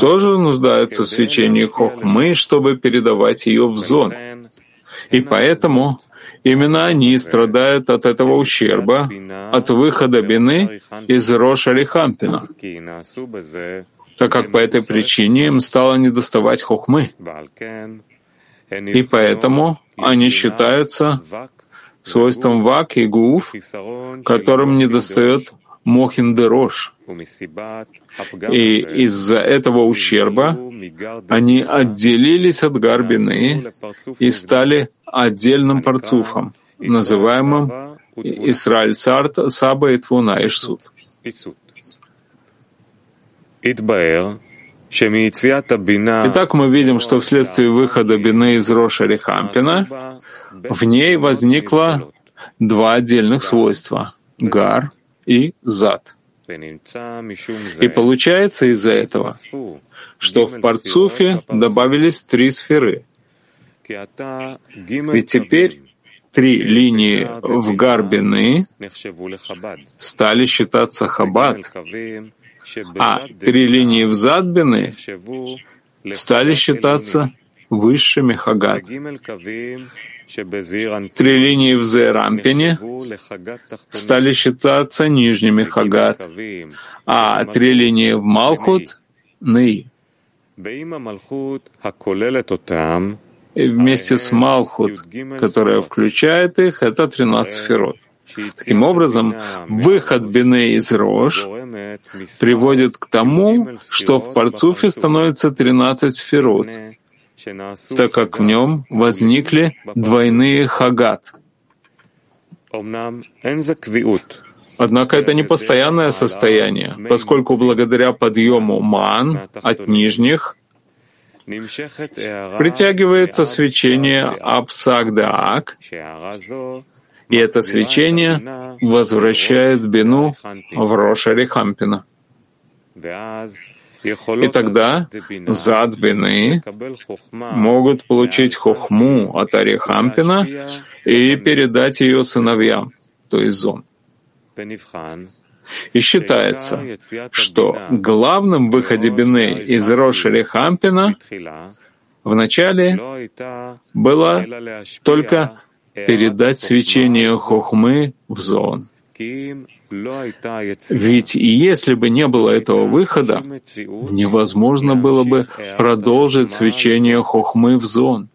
тоже нуждаются в свечении хохмы, чтобы передавать ее в зон. И поэтому именно они страдают от этого ущерба, от выхода бины из Роша Лихампина, так как по этой причине им стало недоставать хохмы. И поэтому они считаются свойством вак и гуф, которым недостает мохин дерош. И из-за этого ущерба они отделились от Гарбины и стали отдельным парцуфом, называемым Исраиль Царт Саба и Твуна Ишсуд. Итак, мы видим, что вследствие выхода Бины из Роша Рихампина в ней возникло два отдельных свойства — гар и зад. И получается из-за этого, что в Парцуфе добавились три сферы. Ведь теперь три линии в Гарбины стали считаться Хабад, а три линии в Задбины стали считаться высшими Хагат. Три линии в Зерампине стали считаться нижними Хагат, а три линии в Малхут — Ны. И вместе с Малхут, которая включает их, это 13 сферот. Таким образом, выход Бене из Рож приводит к тому, что в Парцуфе становится 13 сферот, так как в нем возникли двойные хагат. Однако это не постоянное состояние, поскольку благодаря подъему ман от нижних притягивается свечение Апсагдаак, и это свечение возвращает Бину в Роша Рихампина. И тогда зад бины могут получить хохму от Арихампина и передать ее сыновьям, то есть зон. И считается, что главным выходе Бины из Рошери Хампина вначале было только передать свечение Хохмы в зон. Ведь если бы не было этого выхода, невозможно было бы продолжить свечение Хохмы в зон.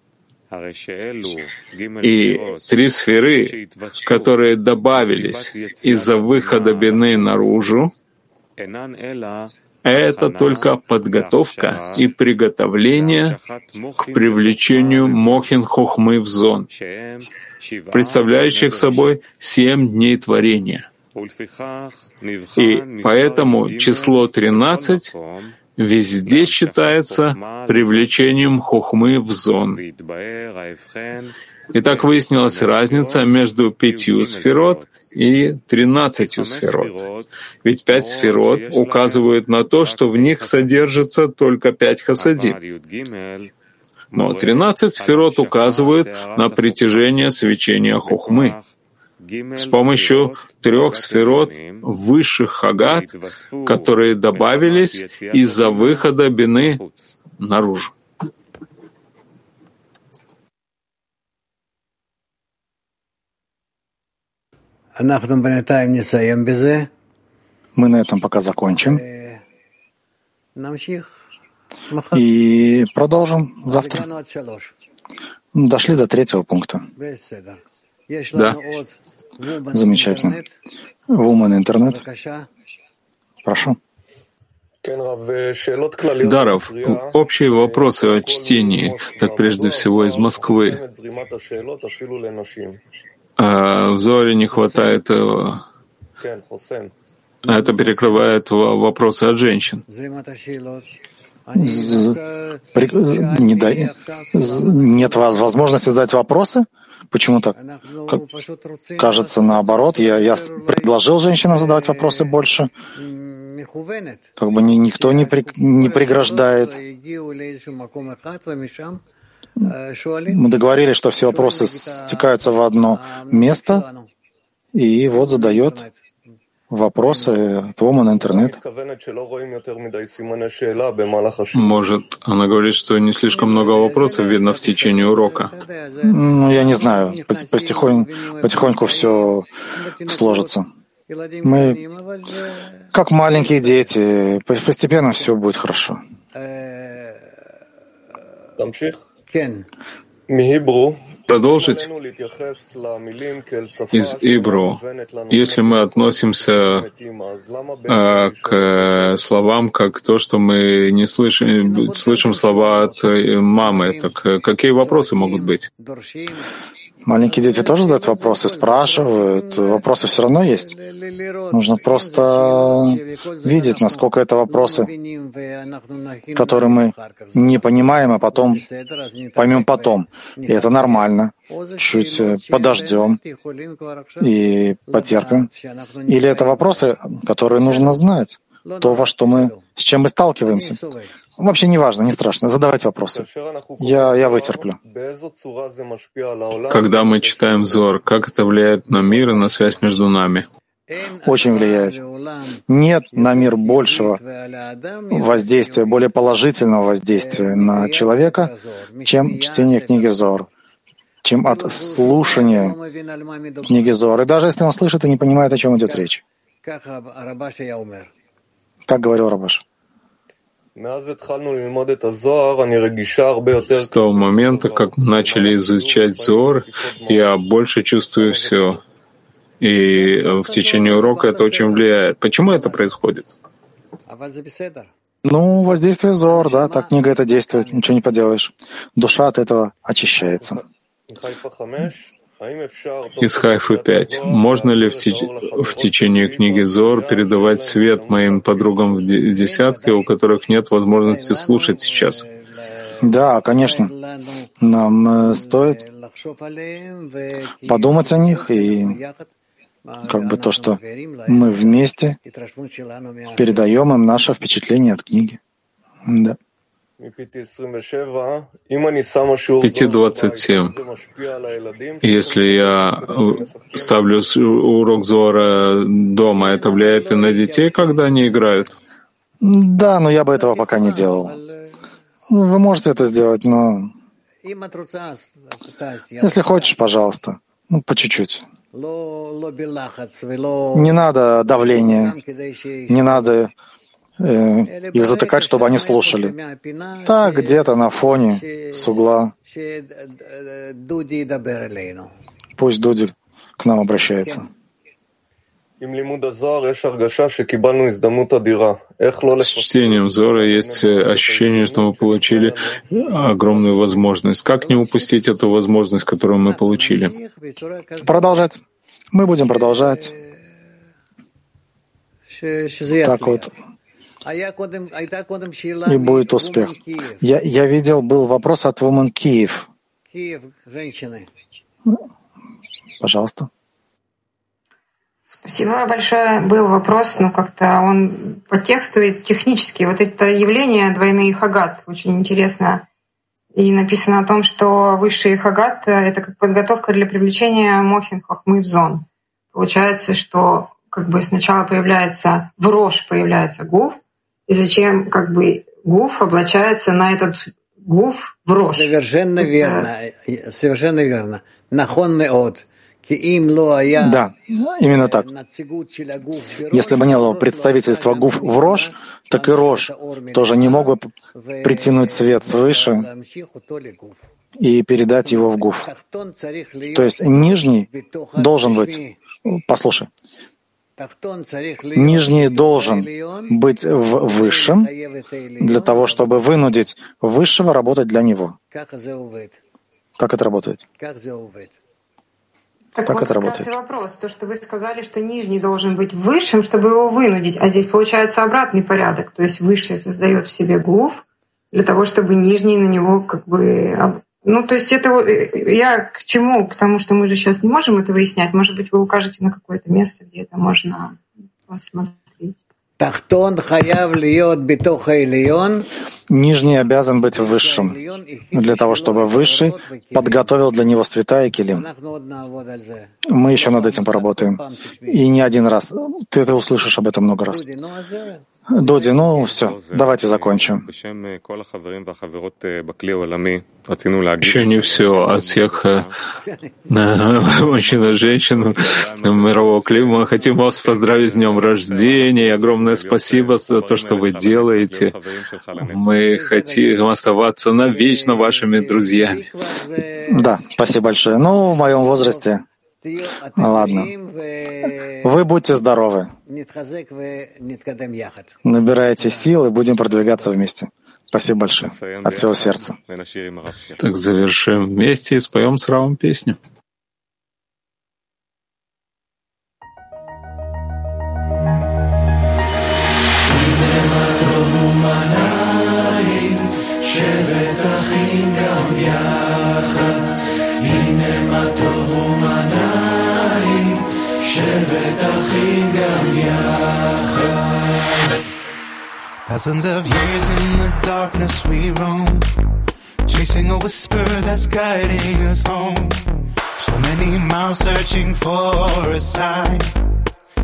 И три сферы, которые добавились из-за выхода Бины наружу, это только подготовка и приготовление к привлечению Мохин Хохмы в зон, представляющих собой семь дней творения. И поэтому число 13 везде считается привлечением хохмы в зон. И так выяснилась разница между пятью сферот и тринадцатью сферот. Ведь пять сферот указывают на то, что в них содержится только пять хасадим. Но тринадцать сферот указывают на притяжение свечения хохмы с помощью трех сферот высших хагат, которые добавились из-за выхода бины наружу. Мы на этом пока закончим. И продолжим завтра. Дошли до третьего пункта. Да. Замечательно. Woman Интернет. Прошу. Даров, общие вопросы о чтении, так прежде всего из Москвы. А в Зоре не хватает этого. Это перекрывает вопросы от женщин. Не дай... Нет возможности задать вопросы? Почему так? Как, кажется, наоборот. Я, я предложил женщинам задавать вопросы больше. Как бы ни, никто не, при, не преграждает. Мы договорились, что все вопросы стекаются в одно место, и вот задает вопросы от Woman интернет. Может, она говорит, что не слишком много вопросов видно в течение урока. Ну, я не знаю. Потихоньку, потихоньку все сложится. Мы как маленькие дети. Постепенно все будет хорошо. Продолжить из Ибру. Если мы относимся э, к словам как то, что мы не слышим, слышим слова от мамы, так э, какие вопросы могут быть? Маленькие дети тоже задают вопросы, спрашивают. Вопросы все равно есть. Нужно просто видеть, насколько это вопросы, которые мы не понимаем, а потом поймем потом. И это нормально. Чуть э, подождем и потерпим. Или это вопросы, которые нужно знать. То, во что мы, с чем мы сталкиваемся. Вообще не важно, не страшно. Задавайте вопросы. Я, я вытерплю. Когда мы читаем Зор, как это влияет на мир и на связь между нами? Очень влияет. Нет на мир большего воздействия, более положительного воздействия на человека, чем чтение книги Зор, чем от слушания книги Зор. И даже если он слышит и не понимает, о чем идет речь. Так говорил Рабаш. С того момента, как мы начали изучать Зор, я больше чувствую все. И в течение урока это очень влияет. Почему это происходит? Ну, воздействие Зор, да, так книга это действует, ничего не поделаешь. Душа от этого очищается. Из Хайфы 5. Можно ли в, теч... в течение книги Зор передавать свет моим подругам в десятке, у которых нет возможности слушать сейчас? Да, конечно. Нам э, стоит подумать о них и как бы то, что мы вместе передаем им наше впечатление от книги. Да. 5.27. Если я ставлю урок Зора дома, это влияет и на детей, когда они играют? Да, но я бы этого пока не делал. Вы можете это сделать, но если хочешь, пожалуйста, ну, по чуть-чуть. Не надо давления, не надо их затыкать, чтобы они слушали. Так, где-то на фоне, с угла. Пусть Дуди к нам обращается. С чтением Зора есть ощущение, что мы получили огромную возможность. Как не упустить эту возможность, которую мы получили? Продолжать. Мы будем продолжать. Так вот. И будет успех. Я, я видел, был вопрос от Woman Киев. Пожалуйста. Спасибо большое. Был вопрос, но как-то он по тексту и технически. Вот это явление двойные хагат очень интересно. И написано о том, что высший хагат — это как подготовка для привлечения мохин хохмы в зон. Получается, что как бы сначала появляется в рожь появляется гуф, и зачем как бы гуф облачается на этот гуф в рожь. Совершенно это... верно. Совершенно верно. Нахон меот. Да, именно так. Если бы не было представительства ГУФ в Рож, так и Рож тоже не мог бы притянуть свет свыше и передать его в ГУФ. То есть нижний должен быть, послушай, нижний должен быть в высшем для того, чтобы вынудить высшего работать для него. Как это работает? Так, так вот это работает. Раз вопрос. То, что вы сказали, что нижний должен быть высшим, чтобы его вынудить, а здесь получается обратный порядок. То есть высший создает в себе гуф для того, чтобы нижний на него как бы... Ну, то есть это я к чему? К тому, что мы же сейчас не можем это выяснять. Может быть, вы укажете на какое-то место, где это можно посмотреть. Нижний обязан быть высшим, для того, чтобы высший подготовил для него святая и килим. Мы еще над этим поработаем. И не один раз. Ты это услышишь об этом много раз. Доди, ну все, давайте закончим. Еще не все. От всех э, мужчин и женщин мирового клима хотим вас поздравить с днем рождения. Огромное спасибо за то, что вы делаете. Мы хотим оставаться навечно вашими друзьями. Да, спасибо большое. Ну, в моем возрасте Ладно. Вы будьте здоровы. Набирайте сил и будем продвигаться вместе. Спасибо большое. От всего сердца. Так завершим вместе и споем с Равом песню. Thousands of years in the darkness we roam, chasing a whisper that's guiding us home. So many miles searching for a sign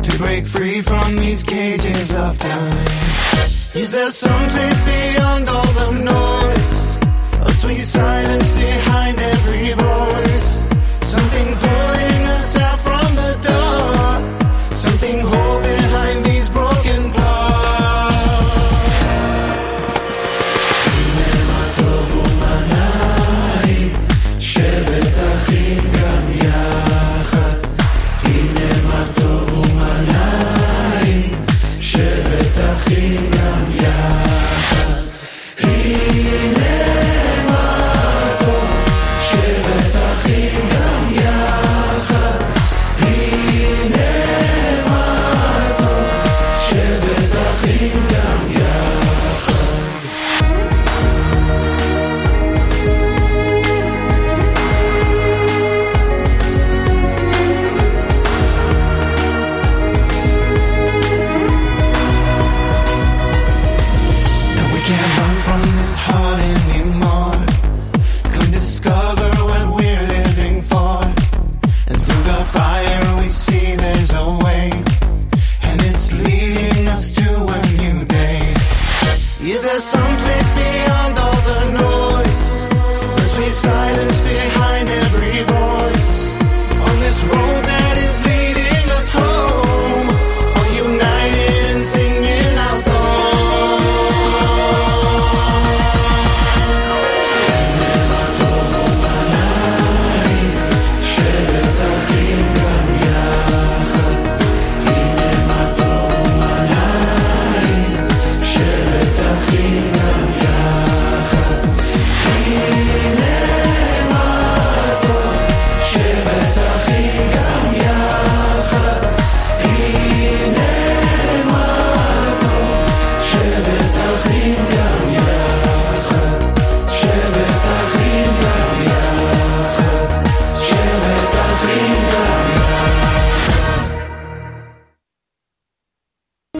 to break free from these cages of time. Is there some place beyond all the noise? A sweet silence behind every voice?